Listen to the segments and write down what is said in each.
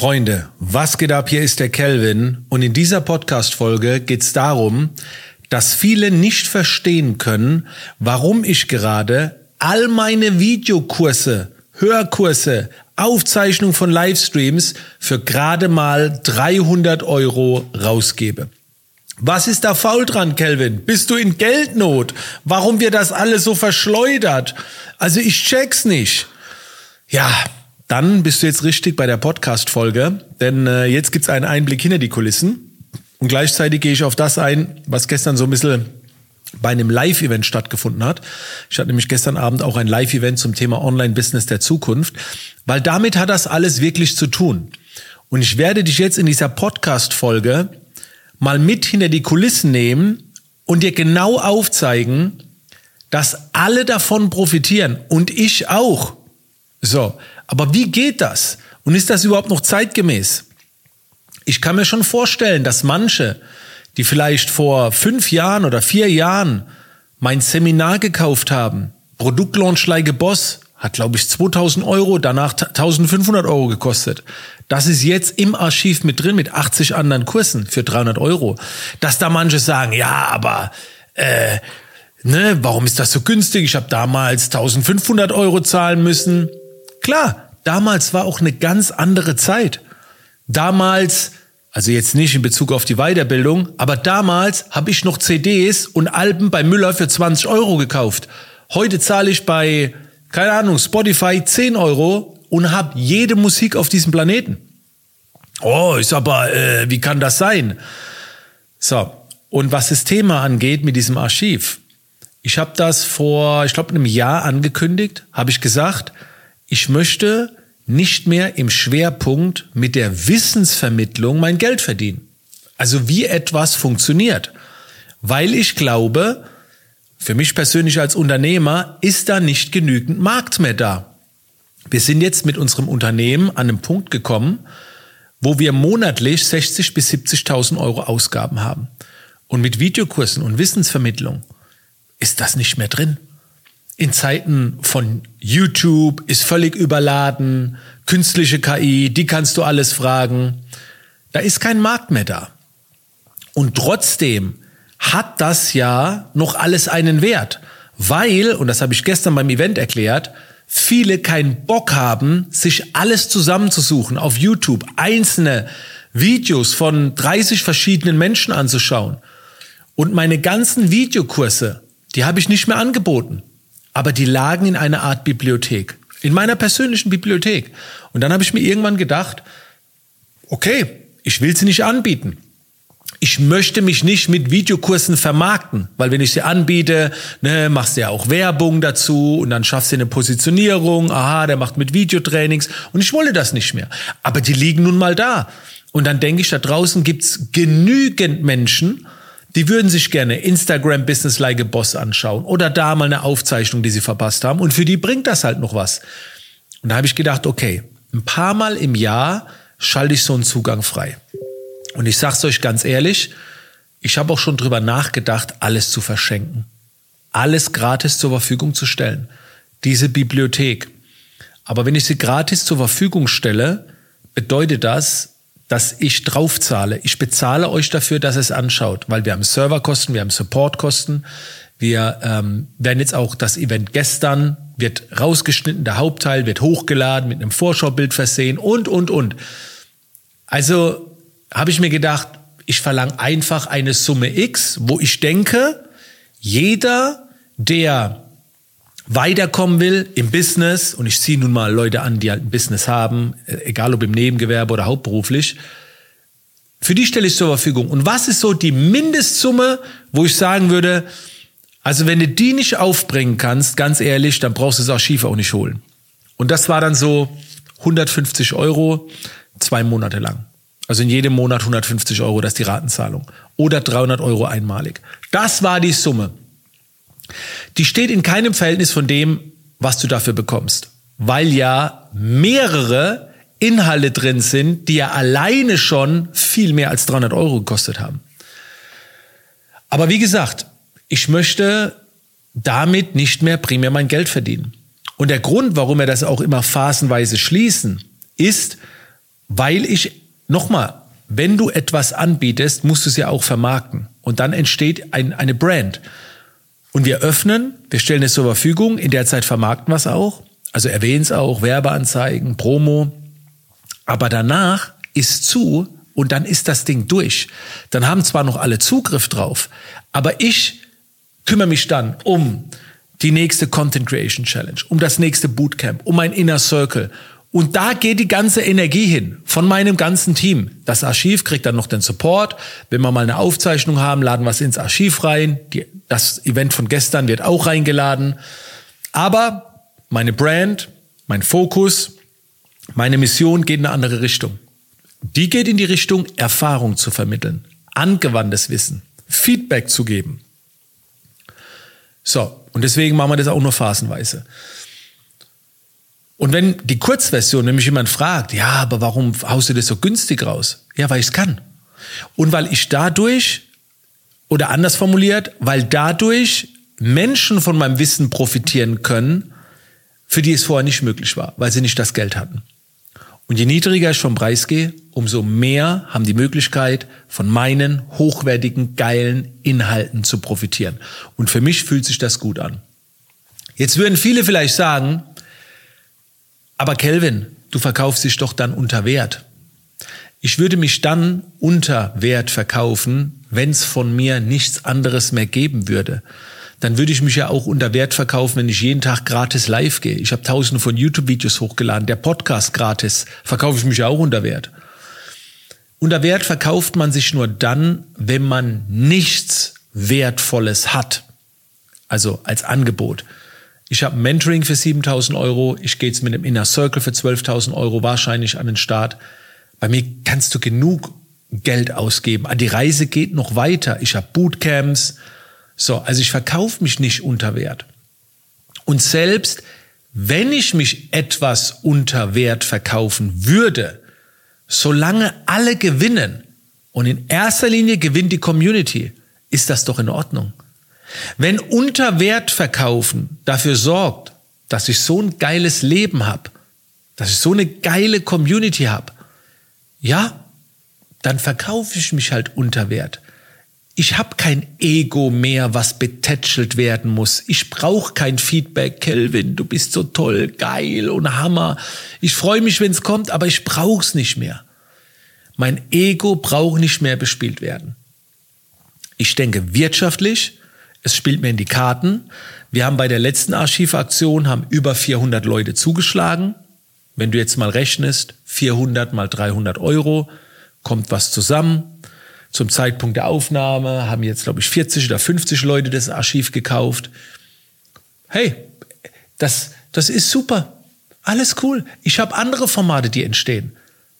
Freunde, was geht ab? Hier ist der Kelvin und in dieser Podcast-Folge geht es darum, dass viele nicht verstehen können, warum ich gerade all meine Videokurse, Hörkurse, Aufzeichnung von Livestreams für gerade mal 300 Euro rausgebe. Was ist da faul dran, Kelvin? Bist du in Geldnot? Warum wird das alles so verschleudert? Also ich check's nicht. Ja, dann bist du jetzt richtig bei der Podcast-Folge, denn äh, jetzt gibt's einen Einblick hinter die Kulissen und gleichzeitig gehe ich auf das ein, was gestern so ein bisschen bei einem Live-Event stattgefunden hat. Ich hatte nämlich gestern Abend auch ein Live-Event zum Thema Online-Business der Zukunft, weil damit hat das alles wirklich zu tun. Und ich werde dich jetzt in dieser Podcast-Folge mal mit hinter die Kulissen nehmen und dir genau aufzeigen, dass alle davon profitieren und ich auch. So, aber wie geht das? Und ist das überhaupt noch zeitgemäß? Ich kann mir schon vorstellen, dass manche, die vielleicht vor fünf Jahren oder vier Jahren mein Seminar gekauft haben, Produktlaunch Like Boss, hat glaube ich 2000 Euro, danach 1500 Euro gekostet. Das ist jetzt im Archiv mit drin mit 80 anderen Kursen für 300 Euro. Dass da manche sagen, ja, aber äh, ne, warum ist das so günstig? Ich habe damals 1500 Euro zahlen müssen. Klar, damals war auch eine ganz andere Zeit. Damals, also jetzt nicht in Bezug auf die Weiterbildung, aber damals habe ich noch CDs und Alben bei Müller für 20 Euro gekauft. Heute zahle ich bei, keine Ahnung, Spotify 10 Euro und habe jede Musik auf diesem Planeten. Oh, ist aber, äh, wie kann das sein? So, und was das Thema angeht mit diesem Archiv, ich habe das vor, ich glaube, einem Jahr angekündigt, habe ich gesagt, ich möchte nicht mehr im Schwerpunkt mit der Wissensvermittlung mein Geld verdienen. Also wie etwas funktioniert. Weil ich glaube, für mich persönlich als Unternehmer ist da nicht genügend Markt mehr da. Wir sind jetzt mit unserem Unternehmen an einem Punkt gekommen, wo wir monatlich 60 bis 70.000 Euro Ausgaben haben. Und mit Videokursen und Wissensvermittlung ist das nicht mehr drin in Zeiten von YouTube ist völlig überladen, künstliche KI, die kannst du alles fragen. Da ist kein Markt mehr da. Und trotzdem hat das ja noch alles einen Wert, weil, und das habe ich gestern beim Event erklärt, viele keinen Bock haben, sich alles zusammenzusuchen auf YouTube, einzelne Videos von 30 verschiedenen Menschen anzuschauen. Und meine ganzen Videokurse, die habe ich nicht mehr angeboten aber die lagen in einer Art Bibliothek, in meiner persönlichen Bibliothek. Und dann habe ich mir irgendwann gedacht, okay, ich will sie nicht anbieten. Ich möchte mich nicht mit Videokursen vermarkten, weil wenn ich sie anbiete, ne, machst du ja auch Werbung dazu und dann schaffst du eine Positionierung, aha, der macht mit Videotrainings und ich wollte das nicht mehr. Aber die liegen nun mal da. Und dann denke ich, da draußen gibt's genügend Menschen, die würden sich gerne Instagram Business Like a Boss anschauen oder da mal eine Aufzeichnung, die sie verpasst haben. Und für die bringt das halt noch was. Und da habe ich gedacht, okay, ein paar Mal im Jahr schalte ich so einen Zugang frei. Und ich sag's euch ganz ehrlich, ich habe auch schon drüber nachgedacht, alles zu verschenken. Alles gratis zur Verfügung zu stellen. Diese Bibliothek. Aber wenn ich sie gratis zur Verfügung stelle, bedeutet das, dass ich draufzahle. Ich bezahle euch dafür, dass es anschaut, weil wir haben Serverkosten, wir haben Supportkosten. Wir ähm, werden jetzt auch das Event gestern wird rausgeschnitten, der Hauptteil wird hochgeladen, mit einem Vorschaubild versehen und, und, und. Also habe ich mir gedacht, ich verlange einfach eine Summe X, wo ich denke, jeder, der weiterkommen will im Business, und ich ziehe nun mal Leute an, die halt ein Business haben, äh, egal ob im Nebengewerbe oder hauptberuflich, für die stelle ich zur Verfügung. Und was ist so die Mindestsumme, wo ich sagen würde, also wenn du die nicht aufbringen kannst, ganz ehrlich, dann brauchst du das Archiv auch nicht holen. Und das war dann so 150 Euro, zwei Monate lang. Also in jedem Monat 150 Euro, das ist die Ratenzahlung. Oder 300 Euro einmalig. Das war die Summe. Die steht in keinem Verhältnis von dem, was du dafür bekommst. Weil ja mehrere Inhalte drin sind, die ja alleine schon viel mehr als 300 Euro gekostet haben. Aber wie gesagt, ich möchte damit nicht mehr primär mein Geld verdienen. Und der Grund, warum wir das auch immer phasenweise schließen, ist, Weil ich, nochmal, wenn du etwas anbietest, musst du es ja auch vermarkten. Und dann entsteht ein, eine Brand. Und wir öffnen, wir stellen es zur Verfügung, in der Zeit vermarkten wir es auch. Also erwähnen es auch, Werbeanzeigen, Promo. Aber danach ist zu und dann ist das Ding durch. Dann haben zwar noch alle Zugriff drauf, aber ich kümmere mich dann um die nächste Content Creation Challenge, um das nächste Bootcamp, um mein Inner Circle. Und da geht die ganze Energie hin von meinem ganzen Team. Das Archiv kriegt dann noch den Support. Wenn wir mal eine Aufzeichnung haben, laden wir es ins Archiv rein. Die, das Event von gestern wird auch reingeladen. Aber meine Brand, mein Fokus, meine Mission geht in eine andere Richtung. Die geht in die Richtung, Erfahrung zu vermitteln, angewandtes Wissen, Feedback zu geben. So, und deswegen machen wir das auch nur phasenweise. Und wenn die Kurzversion nämlich jemand fragt, ja, aber warum haust du das so günstig raus? Ja, weil ich es kann. Und weil ich dadurch, oder anders formuliert, weil dadurch Menschen von meinem Wissen profitieren können, für die es vorher nicht möglich war, weil sie nicht das Geld hatten. Und je niedriger ich vom Preis gehe, umso mehr haben die Möglichkeit, von meinen hochwertigen, geilen Inhalten zu profitieren. Und für mich fühlt sich das gut an. Jetzt würden viele vielleicht sagen, aber Kelvin, du verkaufst dich doch dann unter Wert. Ich würde mich dann unter Wert verkaufen, wenn es von mir nichts anderes mehr geben würde dann würde ich mich ja auch unter Wert verkaufen, wenn ich jeden Tag gratis live gehe. Ich habe tausende von YouTube-Videos hochgeladen, der Podcast gratis, verkaufe ich mich ja auch unter Wert. Unter Wert verkauft man sich nur dann, wenn man nichts Wertvolles hat. Also als Angebot. Ich habe Mentoring für 7000 Euro, ich gehe jetzt mit einem Inner Circle für 12.000 Euro wahrscheinlich an den Start. Bei mir kannst du genug Geld ausgeben. Die Reise geht noch weiter. Ich habe Bootcamps, so, also ich verkaufe mich nicht unter Wert. Und selbst wenn ich mich etwas unter Wert verkaufen würde, solange alle gewinnen und in erster Linie gewinnt die Community, ist das doch in Ordnung. Wenn unter Wert verkaufen dafür sorgt, dass ich so ein geiles Leben habe, dass ich so eine geile Community habe, ja, dann verkaufe ich mich halt unter Wert. Ich habe kein Ego mehr, was betätschelt werden muss. Ich brauche kein Feedback, Kelvin. Du bist so toll, geil und Hammer. Ich freue mich, wenn es kommt, aber ich brauche es nicht mehr. Mein Ego braucht nicht mehr bespielt werden. Ich denke wirtschaftlich. Es spielt mir in die Karten. Wir haben bei der letzten Archivaktion haben über 400 Leute zugeschlagen. Wenn du jetzt mal rechnest, 400 mal 300 Euro, kommt was zusammen. Zum Zeitpunkt der Aufnahme haben jetzt, glaube ich, 40 oder 50 Leute das Archiv gekauft. Hey, das, das ist super. Alles cool. Ich habe andere Formate, die entstehen.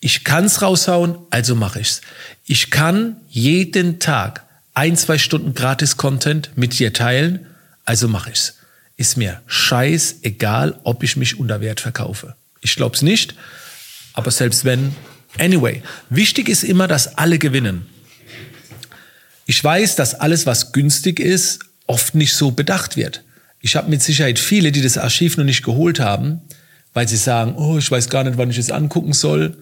Ich kann's raushauen, also mache ich's. Ich kann jeden Tag ein, zwei Stunden Gratis-Content mit dir teilen, also mache ich's. Ist mir scheiß egal, ob ich mich unter Wert verkaufe. Ich glaub's nicht, aber selbst wenn, anyway, wichtig ist immer, dass alle gewinnen. Ich weiß, dass alles, was günstig ist, oft nicht so bedacht wird. Ich habe mit Sicherheit viele, die das Archiv noch nicht geholt haben, weil sie sagen, oh, ich weiß gar nicht, wann ich es angucken soll.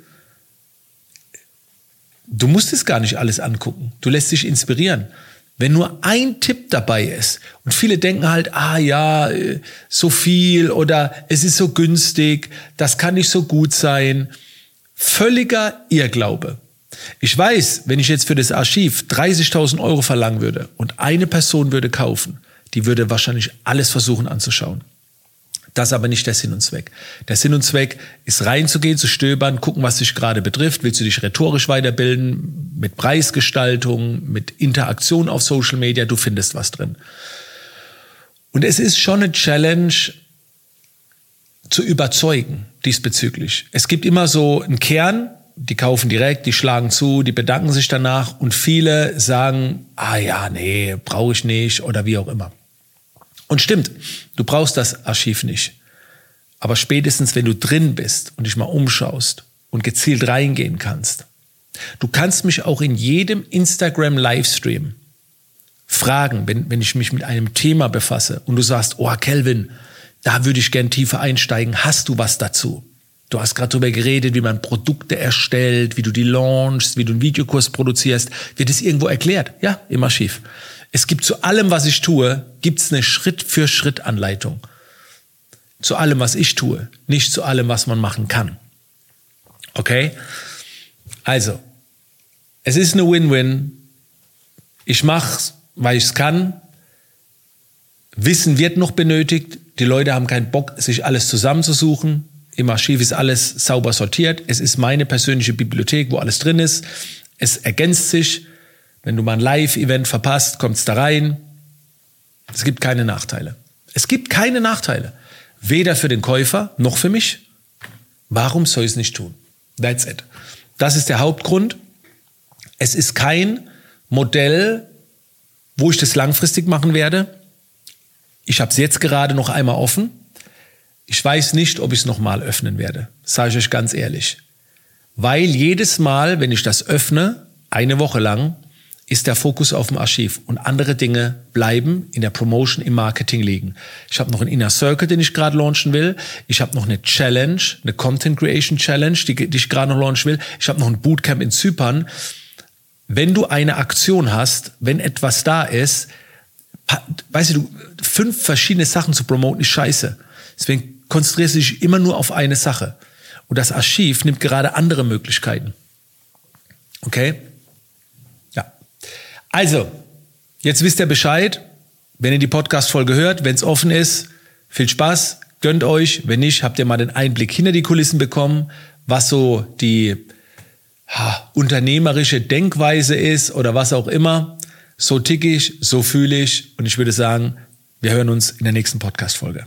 Du musst es gar nicht alles angucken. Du lässt dich inspirieren. Wenn nur ein Tipp dabei ist und viele denken halt, ah ja, so viel oder es ist so günstig, das kann nicht so gut sein. Völliger Irrglaube. Ich weiß, wenn ich jetzt für das Archiv 30.000 Euro verlangen würde und eine Person würde kaufen, die würde wahrscheinlich alles versuchen anzuschauen. Das ist aber nicht der Sinn und Zweck. Der Sinn und Zweck ist reinzugehen, zu stöbern, gucken, was dich gerade betrifft. Willst du dich rhetorisch weiterbilden, mit Preisgestaltung, mit Interaktion auf Social Media? Du findest was drin. Und es ist schon eine Challenge, zu überzeugen diesbezüglich. Es gibt immer so einen Kern, die kaufen direkt, die schlagen zu, die bedanken sich danach und viele sagen, ah ja, nee, brauche ich nicht oder wie auch immer. Und stimmt, du brauchst das Archiv nicht. Aber spätestens, wenn du drin bist und dich mal umschaust und gezielt reingehen kannst, du kannst mich auch in jedem Instagram Livestream fragen, wenn, wenn ich mich mit einem Thema befasse und du sagst, oh Kelvin, da würde ich gern tiefer einsteigen, hast du was dazu? Du hast gerade darüber geredet, wie man Produkte erstellt, wie du die launchst, wie du einen Videokurs produzierst. Wird es irgendwo erklärt? Ja, im Archiv. Es gibt zu allem, was ich tue, gibt es eine Schritt-für-Schritt-Anleitung. Zu allem, was ich tue, nicht zu allem, was man machen kann. Okay? Also, es ist eine Win-Win. Ich mach's, weil ich es kann. Wissen wird noch benötigt. Die Leute haben keinen Bock, sich alles zusammenzusuchen. Im Archiv ist alles sauber sortiert. Es ist meine persönliche Bibliothek, wo alles drin ist. Es ergänzt sich. Wenn du mal ein Live-Event verpasst, kommt es da rein. Es gibt keine Nachteile. Es gibt keine Nachteile. Weder für den Käufer noch für mich. Warum soll ich es nicht tun? That's it. Das ist der Hauptgrund. Es ist kein Modell, wo ich das langfristig machen werde. Ich habe es jetzt gerade noch einmal offen. Ich weiß nicht, ob ich es nochmal öffnen werde. Sage ich euch ganz ehrlich. Weil jedes Mal, wenn ich das öffne, eine Woche lang, ist der Fokus auf dem Archiv und andere Dinge bleiben in der Promotion, im Marketing liegen. Ich habe noch einen Inner Circle, den ich gerade launchen will. Ich habe noch eine Challenge, eine Content Creation Challenge, die, die ich gerade noch launchen will. Ich habe noch ein Bootcamp in Zypern. Wenn du eine Aktion hast, wenn etwas da ist, weißt du, fünf verschiedene Sachen zu promoten ist scheiße. Deswegen konzentrierst du dich immer nur auf eine Sache. Und das Archiv nimmt gerade andere Möglichkeiten. Okay? Also, jetzt wisst ihr Bescheid. Wenn ihr die Podcast-Folge hört, wenn es offen ist, viel Spaß, gönnt euch. Wenn nicht, habt ihr mal den Einblick hinter die Kulissen bekommen, was so die ha, unternehmerische Denkweise ist oder was auch immer. So tick ich, so fühle ich und ich würde sagen, wir hören uns in der nächsten Podcast-Folge.